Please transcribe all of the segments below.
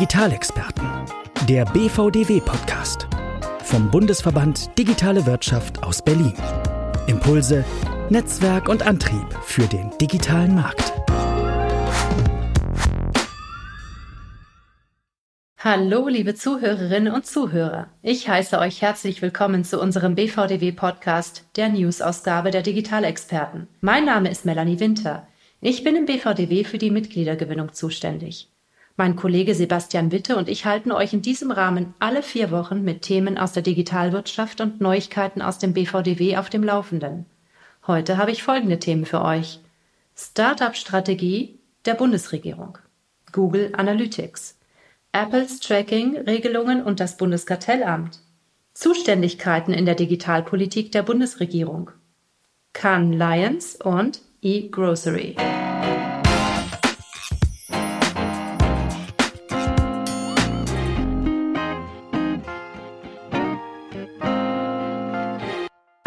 Digitalexperten. Der BVDW-Podcast. Vom Bundesverband Digitale Wirtschaft aus Berlin. Impulse, Netzwerk und Antrieb für den digitalen Markt. Hallo, liebe Zuhörerinnen und Zuhörer. Ich heiße euch herzlich willkommen zu unserem BVDW-Podcast, der News-Ausgabe der Digitalexperten. Mein Name ist Melanie Winter. Ich bin im BVDW für die Mitgliedergewinnung zuständig. Mein Kollege Sebastian Witte und ich halten euch in diesem Rahmen alle vier Wochen mit Themen aus der Digitalwirtschaft und Neuigkeiten aus dem BVDW auf dem Laufenden. Heute habe ich folgende Themen für euch. Startup-Strategie der Bundesregierung. Google Analytics. Apples Tracking-Regelungen und das Bundeskartellamt. Zuständigkeiten in der Digitalpolitik der Bundesregierung. Cannes Lions und E-Grocery.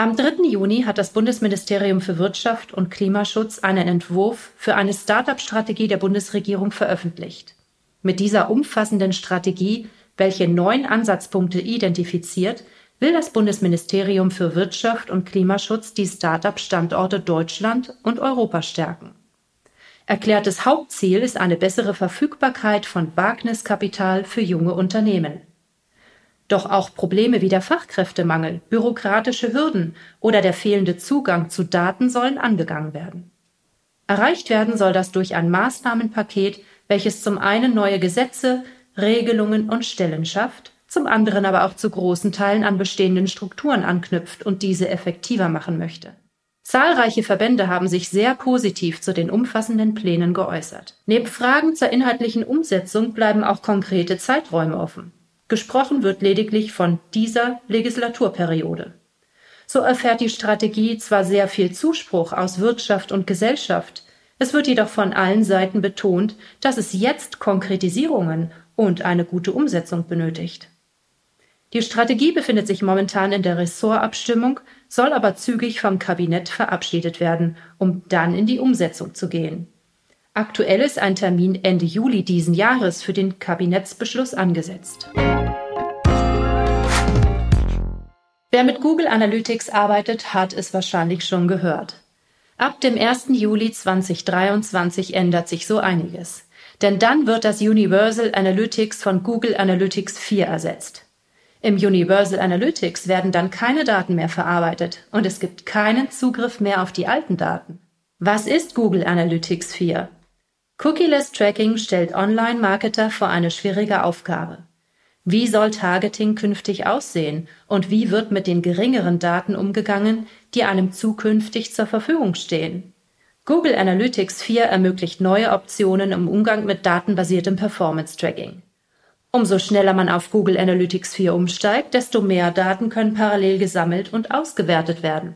Am 3. Juni hat das Bundesministerium für Wirtschaft und Klimaschutz einen Entwurf für eine Start-up-Strategie der Bundesregierung veröffentlicht. Mit dieser umfassenden Strategie, welche neun Ansatzpunkte identifiziert, will das Bundesministerium für Wirtschaft und Klimaschutz die Start-up-Standorte Deutschland und Europa stärken. Erklärtes Hauptziel ist eine bessere Verfügbarkeit von Wagniskapital für junge Unternehmen. Doch auch Probleme wie der Fachkräftemangel, bürokratische Hürden oder der fehlende Zugang zu Daten sollen angegangen werden. Erreicht werden soll das durch ein Maßnahmenpaket, welches zum einen neue Gesetze, Regelungen und Stellen schafft, zum anderen aber auch zu großen Teilen an bestehenden Strukturen anknüpft und diese effektiver machen möchte. Zahlreiche Verbände haben sich sehr positiv zu den umfassenden Plänen geäußert. Neben Fragen zur inhaltlichen Umsetzung bleiben auch konkrete Zeiträume offen. Gesprochen wird lediglich von dieser Legislaturperiode. So erfährt die Strategie zwar sehr viel Zuspruch aus Wirtschaft und Gesellschaft, es wird jedoch von allen Seiten betont, dass es jetzt Konkretisierungen und eine gute Umsetzung benötigt. Die Strategie befindet sich momentan in der Ressortabstimmung, soll aber zügig vom Kabinett verabschiedet werden, um dann in die Umsetzung zu gehen. Aktuell ist ein Termin Ende Juli diesen Jahres für den Kabinettsbeschluss angesetzt. Wer mit Google Analytics arbeitet, hat es wahrscheinlich schon gehört. Ab dem 1. Juli 2023 ändert sich so einiges. Denn dann wird das Universal Analytics von Google Analytics 4 ersetzt. Im Universal Analytics werden dann keine Daten mehr verarbeitet und es gibt keinen Zugriff mehr auf die alten Daten. Was ist Google Analytics 4? Cookieless Tracking stellt Online-Marketer vor eine schwierige Aufgabe. Wie soll Targeting künftig aussehen und wie wird mit den geringeren Daten umgegangen, die einem zukünftig zur Verfügung stehen? Google Analytics 4 ermöglicht neue Optionen im Umgang mit datenbasiertem Performance Tracking. Umso schneller man auf Google Analytics 4 umsteigt, desto mehr Daten können parallel gesammelt und ausgewertet werden.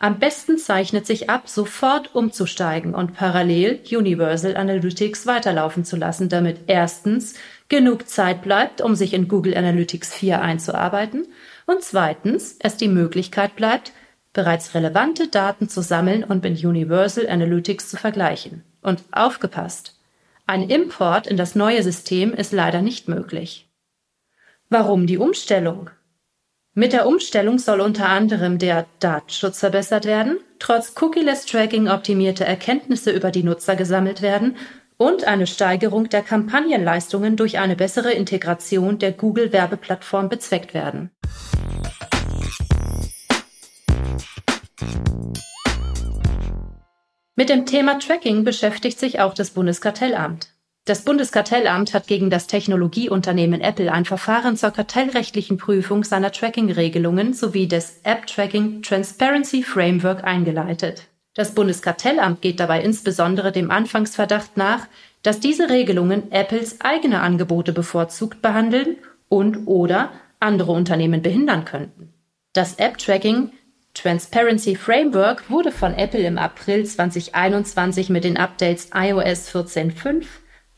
Am besten zeichnet sich ab, sofort umzusteigen und parallel Universal Analytics weiterlaufen zu lassen, damit erstens genug Zeit bleibt, um sich in Google Analytics 4 einzuarbeiten und zweitens es die Möglichkeit bleibt, bereits relevante Daten zu sammeln und mit Universal Analytics zu vergleichen. Und aufgepasst! Ein Import in das neue System ist leider nicht möglich. Warum die Umstellung? Mit der Umstellung soll unter anderem der Datenschutz verbessert werden, trotz Cookie-less Tracking optimierte Erkenntnisse über die Nutzer gesammelt werden und eine Steigerung der Kampagnenleistungen durch eine bessere Integration der Google-Werbeplattform bezweckt werden. Mit dem Thema Tracking beschäftigt sich auch das Bundeskartellamt. Das Bundeskartellamt hat gegen das Technologieunternehmen Apple ein Verfahren zur kartellrechtlichen Prüfung seiner Tracking-Regelungen sowie des App Tracking Transparency Framework eingeleitet. Das Bundeskartellamt geht dabei insbesondere dem Anfangsverdacht nach, dass diese Regelungen Apples eigene Angebote bevorzugt behandeln und oder andere Unternehmen behindern könnten. Das App-Tracking Transparency Framework wurde von Apple im April 2021 mit den Updates iOS 14.5,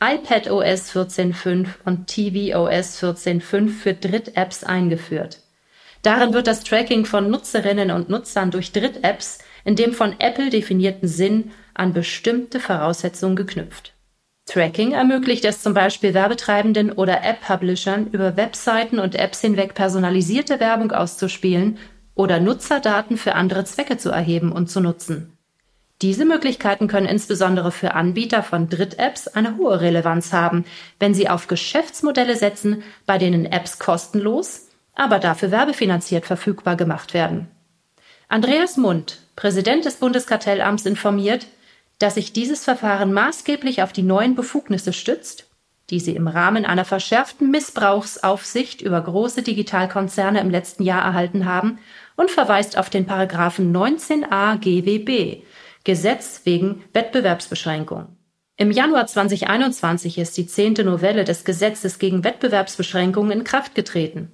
iPadOS 14.5 und tvOS 14.5 für Dritt-Apps eingeführt. Darin wird das Tracking von Nutzerinnen und Nutzern durch Dritt-Apps in dem von Apple definierten Sinn an bestimmte Voraussetzungen geknüpft. Tracking ermöglicht es zum Beispiel Werbetreibenden oder App-Publishern über Webseiten und Apps hinweg personalisierte Werbung auszuspielen oder Nutzerdaten für andere Zwecke zu erheben und zu nutzen. Diese Möglichkeiten können insbesondere für Anbieter von Dritt-Apps eine hohe Relevanz haben, wenn sie auf Geschäftsmodelle setzen, bei denen Apps kostenlos, aber dafür werbefinanziert verfügbar gemacht werden. Andreas Mund, Präsident des Bundeskartellamts, informiert, dass sich dieses Verfahren maßgeblich auf die neuen Befugnisse stützt, die sie im Rahmen einer verschärften Missbrauchsaufsicht über große Digitalkonzerne im letzten Jahr erhalten haben und verweist auf den Paragraphen 19a GWB, Gesetz wegen Wettbewerbsbeschränkung. Im Januar 2021 ist die zehnte Novelle des Gesetzes gegen Wettbewerbsbeschränkungen in Kraft getreten.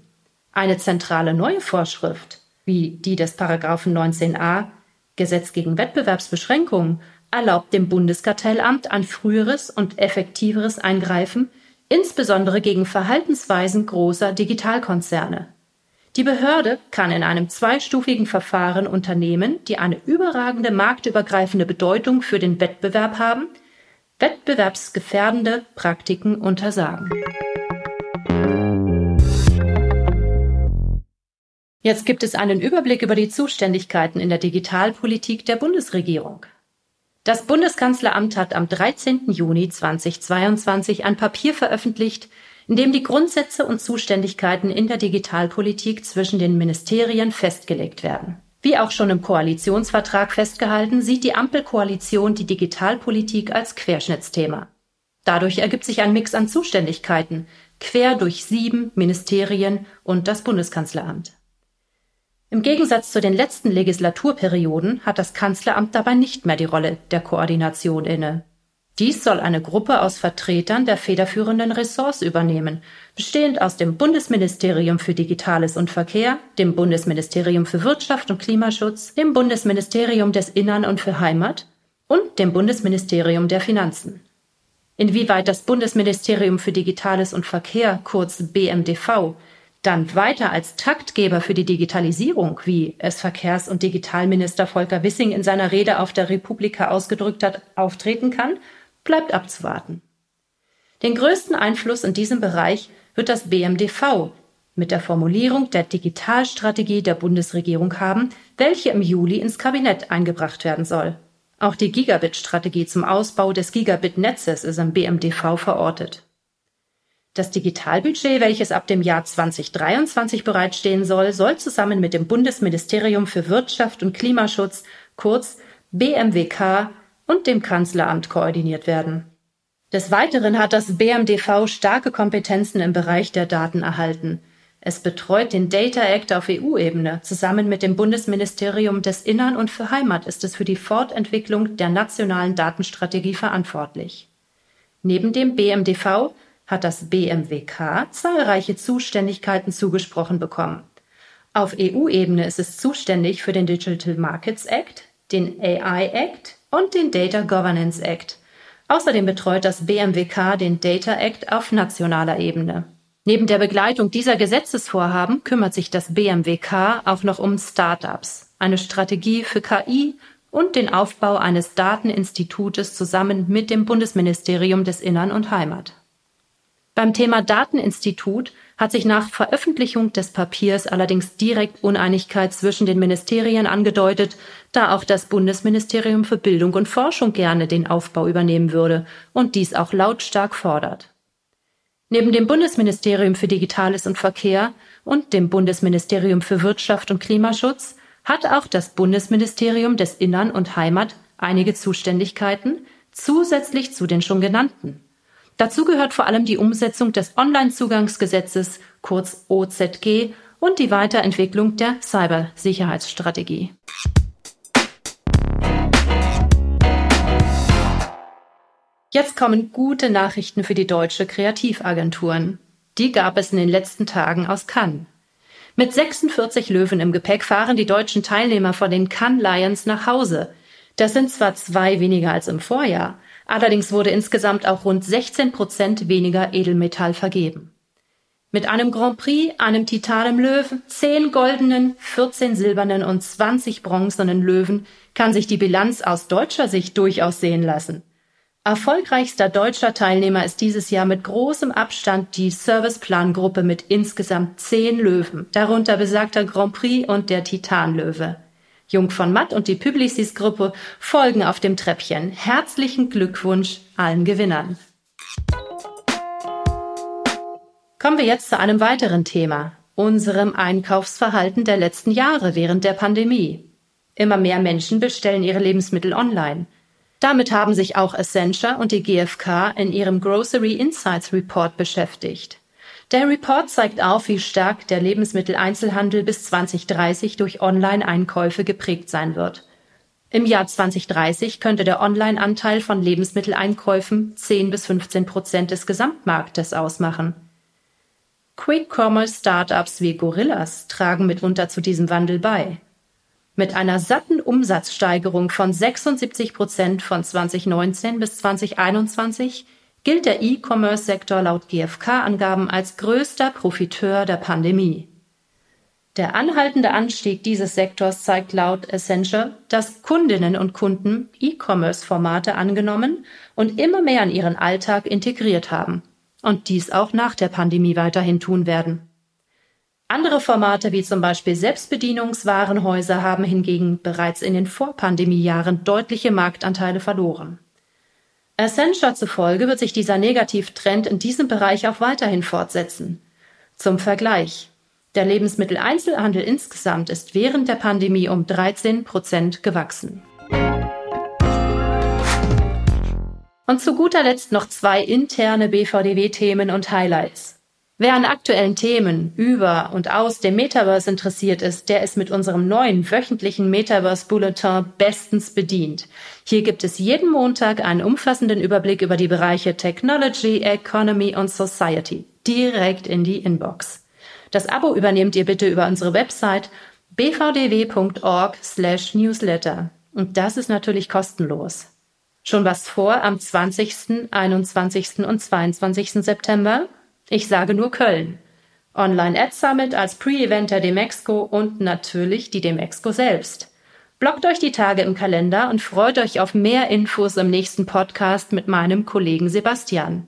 Eine zentrale neue Vorschrift, wie die des Paragraphen 19a Gesetz gegen Wettbewerbsbeschränkungen, erlaubt dem Bundeskartellamt ein früheres und effektiveres Eingreifen, insbesondere gegen Verhaltensweisen großer Digitalkonzerne. Die Behörde kann in einem zweistufigen Verfahren Unternehmen, die eine überragende marktübergreifende Bedeutung für den Wettbewerb haben, wettbewerbsgefährdende Praktiken untersagen. Jetzt gibt es einen Überblick über die Zuständigkeiten in der Digitalpolitik der Bundesregierung. Das Bundeskanzleramt hat am 13. Juni 2022 ein Papier veröffentlicht, in dem die Grundsätze und Zuständigkeiten in der Digitalpolitik zwischen den Ministerien festgelegt werden. Wie auch schon im Koalitionsvertrag festgehalten, sieht die Ampelkoalition die Digitalpolitik als Querschnittsthema. Dadurch ergibt sich ein Mix an Zuständigkeiten, quer durch sieben Ministerien und das Bundeskanzleramt. Im Gegensatz zu den letzten Legislaturperioden hat das Kanzleramt dabei nicht mehr die Rolle der Koordination inne. Dies soll eine Gruppe aus Vertretern der federführenden Ressorts übernehmen, bestehend aus dem Bundesministerium für Digitales und Verkehr, dem Bundesministerium für Wirtschaft und Klimaschutz, dem Bundesministerium des Innern und für Heimat und dem Bundesministerium der Finanzen. Inwieweit das Bundesministerium für Digitales und Verkehr, kurz BMDV, dann weiter als Taktgeber für die Digitalisierung, wie es Verkehrs- und Digitalminister Volker Wissing in seiner Rede auf der Republika ausgedrückt hat, auftreten kann, bleibt abzuwarten. Den größten Einfluss in diesem Bereich wird das BMDV mit der Formulierung der Digitalstrategie der Bundesregierung haben, welche im Juli ins Kabinett eingebracht werden soll. Auch die Gigabit-Strategie zum Ausbau des Gigabit-Netzes ist im BMDV verortet. Das Digitalbudget, welches ab dem Jahr 2023 bereitstehen soll, soll zusammen mit dem Bundesministerium für Wirtschaft und Klimaschutz, kurz BMWK, und dem Kanzleramt koordiniert werden. Des Weiteren hat das BMDV starke Kompetenzen im Bereich der Daten erhalten. Es betreut den Data Act auf EU-Ebene. Zusammen mit dem Bundesministerium des Innern und für Heimat ist es für die Fortentwicklung der nationalen Datenstrategie verantwortlich. Neben dem BMDV hat das BMWK zahlreiche Zuständigkeiten zugesprochen bekommen. Auf EU-Ebene ist es zuständig für den Digital Markets Act, den AI Act und den Data Governance Act. Außerdem betreut das BMWK den Data Act auf nationaler Ebene. Neben der Begleitung dieser Gesetzesvorhaben kümmert sich das BMWK auch noch um Startups, eine Strategie für KI und den Aufbau eines Dateninstitutes zusammen mit dem Bundesministerium des Innern und Heimat. Beim Thema Dateninstitut hat sich nach Veröffentlichung des Papiers allerdings direkt Uneinigkeit zwischen den Ministerien angedeutet, da auch das Bundesministerium für Bildung und Forschung gerne den Aufbau übernehmen würde und dies auch lautstark fordert. Neben dem Bundesministerium für Digitales und Verkehr und dem Bundesministerium für Wirtschaft und Klimaschutz hat auch das Bundesministerium des Innern und Heimat einige Zuständigkeiten zusätzlich zu den schon genannten. Dazu gehört vor allem die Umsetzung des Onlinezugangsgesetzes, kurz OZG, und die Weiterentwicklung der Cybersicherheitsstrategie. Jetzt kommen gute Nachrichten für die deutsche Kreativagenturen. Die gab es in den letzten Tagen aus Cannes. Mit 46 Löwen im Gepäck fahren die deutschen Teilnehmer von den Cannes Lions nach Hause. Das sind zwar zwei weniger als im Vorjahr, Allerdings wurde insgesamt auch rund 16 Prozent weniger Edelmetall vergeben. Mit einem Grand Prix, einem Titanem Löwen, 10 goldenen, 14 silbernen und 20 bronzenen Löwen kann sich die Bilanz aus deutscher Sicht durchaus sehen lassen. Erfolgreichster deutscher Teilnehmer ist dieses Jahr mit großem Abstand die Serviceplan-Gruppe mit insgesamt zehn Löwen, darunter besagter Grand Prix und der Titanlöwe. Jung von Matt und die Publicis-Gruppe folgen auf dem Treppchen. Herzlichen Glückwunsch allen Gewinnern. Kommen wir jetzt zu einem weiteren Thema, unserem Einkaufsverhalten der letzten Jahre während der Pandemie. Immer mehr Menschen bestellen ihre Lebensmittel online. Damit haben sich auch Essentia und die GfK in ihrem Grocery Insights Report beschäftigt. Der Report zeigt auf, wie stark der Lebensmitteleinzelhandel bis 2030 durch Online-Einkäufe geprägt sein wird. Im Jahr 2030 könnte der Online-Anteil von Lebensmitteleinkäufen 10 bis 15 Prozent des Gesamtmarktes ausmachen. Quick-Commerce-Startups wie Gorillas tragen mitunter zu diesem Wandel bei. Mit einer satten Umsatzsteigerung von 76 Prozent von 2019 bis 2021 gilt der E-Commerce-Sektor laut GfK-Angaben als größter Profiteur der Pandemie. Der anhaltende Anstieg dieses Sektors zeigt laut Accenture, dass Kundinnen und Kunden E-Commerce-Formate angenommen und immer mehr in ihren Alltag integriert haben und dies auch nach der Pandemie weiterhin tun werden. Andere Formate wie zum Beispiel Selbstbedienungswarenhäuser haben hingegen bereits in den Vorpandemiejahren deutliche Marktanteile verloren. Accenture zufolge wird sich dieser Negativtrend in diesem Bereich auch weiterhin fortsetzen. Zum Vergleich. Der Lebensmitteleinzelhandel insgesamt ist während der Pandemie um 13 Prozent gewachsen. Und zu guter Letzt noch zwei interne BVDW-Themen und Highlights. Wer an aktuellen Themen über und aus dem Metaverse interessiert ist, der ist mit unserem neuen wöchentlichen Metaverse Bulletin bestens bedient. Hier gibt es jeden Montag einen umfassenden Überblick über die Bereiche Technology, Economy und Society direkt in die Inbox. Das Abo übernehmt ihr bitte über unsere Website bvdw.org/newsletter und das ist natürlich kostenlos. Schon was vor am 20., 21. und 22. September? Ich sage nur Köln. Online Ad Summit als Pre-Event der Demexco und natürlich die Demexco selbst. Blockt euch die Tage im Kalender und freut euch auf mehr Infos im nächsten Podcast mit meinem Kollegen Sebastian.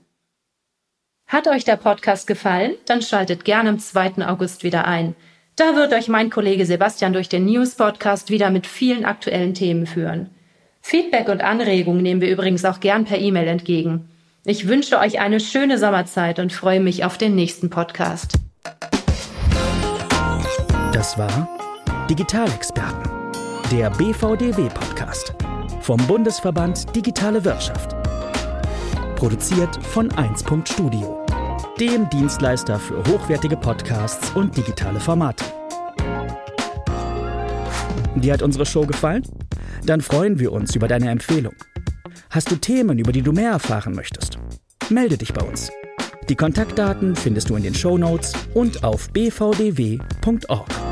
Hat euch der Podcast gefallen? Dann schaltet gerne am 2. August wieder ein. Da wird euch mein Kollege Sebastian durch den News Podcast wieder mit vielen aktuellen Themen führen. Feedback und Anregungen nehmen wir übrigens auch gern per E-Mail entgegen. Ich wünsche euch eine schöne Sommerzeit und freue mich auf den nächsten Podcast. Das war Digitalexperten, der BVDW-Podcast vom Bundesverband Digitale Wirtschaft. Produziert von 1. Studio, dem Dienstleister für hochwertige Podcasts und digitale Formate. Dir hat unsere Show gefallen? Dann freuen wir uns über deine Empfehlung. Hast du Themen, über die du mehr erfahren möchtest? Melde dich bei uns. Die Kontaktdaten findest du in den Show Notes und auf bvdw.org.